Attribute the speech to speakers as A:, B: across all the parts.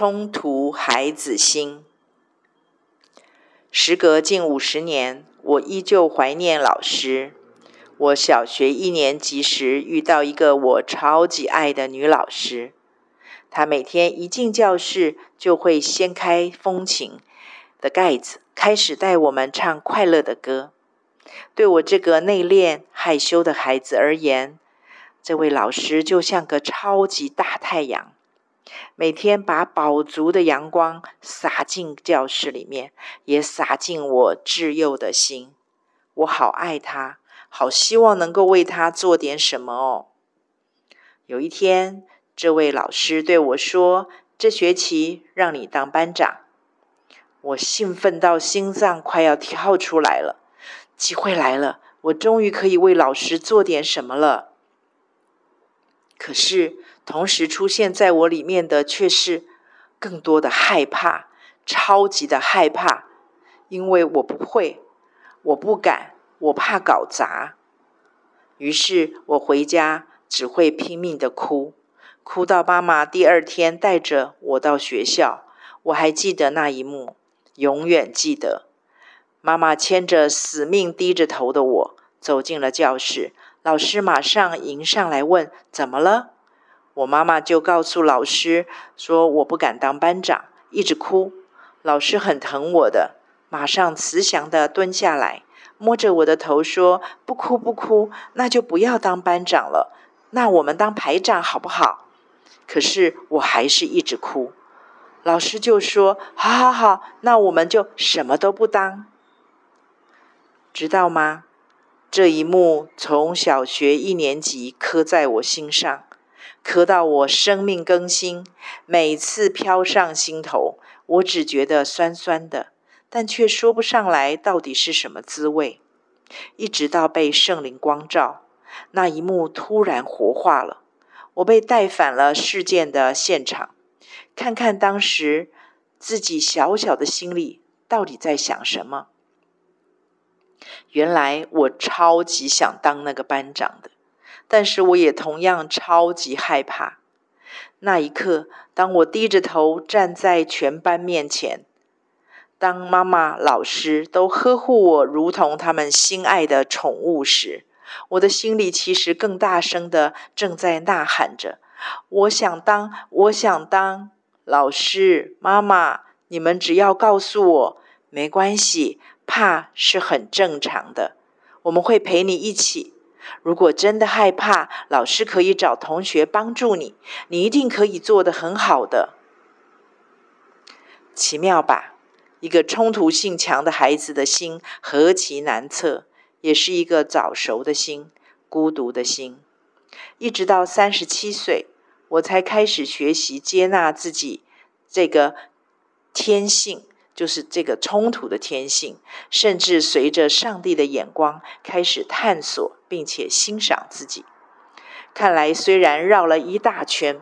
A: 冲突孩子心。时隔近五十年，我依旧怀念老师。我小学一年级时遇到一个我超级爱的女老师，她每天一进教室就会掀开风琴的盖子，开始带我们唱快乐的歌。对我这个内敛害羞的孩子而言，这位老师就像个超级大太阳，每天把饱足的阳光洒进教室里面，也洒进我稚幼的心。我好爱他，好希望能够为他做点什么哦。有一天，这位老师对我说：“这学期让你当班长。”我兴奋到心脏快要跳出来了，机会来了，我终于可以为老师做点什么了。可是，同时出现在我里面的却是更多的害怕，超级的害怕，因为我不会，我不敢，我怕搞砸。于是我回家只会拼命的哭，哭到妈妈第二天带着我到学校。我还记得那一幕，永远记得。妈妈牵着死命低着头的我走进了教室。老师马上迎上来问：“怎么了？”我妈妈就告诉老师说：“我不敢当班长，一直哭。”老师很疼我的，马上慈祥的蹲下来，摸着我的头说：“不哭不哭，那就不要当班长了。那我们当排长好不好？”可是我还是一直哭。老师就说：“好好好，那我们就什么都不当，知道吗？”这一幕从小学一年级刻在我心上，刻到我生命更新，每次飘上心头，我只觉得酸酸的，但却说不上来到底是什么滋味。一直到被圣灵光照，那一幕突然活化了，我被带返了事件的现场，看看当时自己小小的心里到底在想什么。原来我超级想当那个班长的，但是我也同样超级害怕。那一刻，当我低着头站在全班面前，当妈妈、老师都呵护我如同他们心爱的宠物时，我的心里其实更大声的正在呐喊着：“我想当，我想当老师，妈妈，你们只要告诉我，没关系。”怕是很正常的，我们会陪你一起。如果真的害怕，老师可以找同学帮助你，你一定可以做得很好的。奇妙吧？一个冲突性强的孩子的心何其难测，也是一个早熟的心，孤独的心。一直到三十七岁，我才开始学习接纳自己这个天性。就是这个冲突的天性，甚至随着上帝的眼光开始探索，并且欣赏自己。看来虽然绕了一大圈，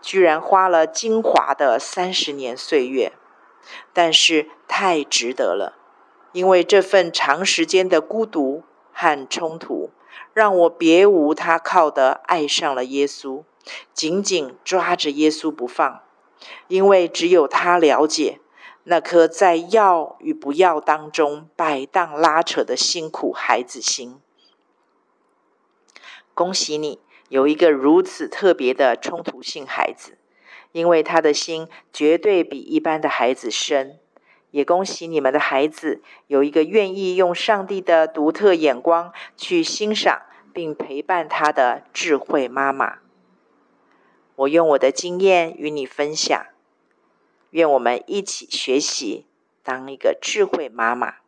A: 居然花了精华的三十年岁月，但是太值得了。因为这份长时间的孤独和冲突，让我别无他靠的爱上了耶稣，紧紧抓着耶稣不放。因为只有他了解。那颗在要与不要当中摆荡拉扯的辛苦孩子心，恭喜你有一个如此特别的冲突性孩子，因为他的心绝对比一般的孩子深。也恭喜你们的孩子有一个愿意用上帝的独特眼光去欣赏并陪伴他的智慧妈妈。我用我的经验与你分享。愿我们一起学习，当一个智慧妈妈。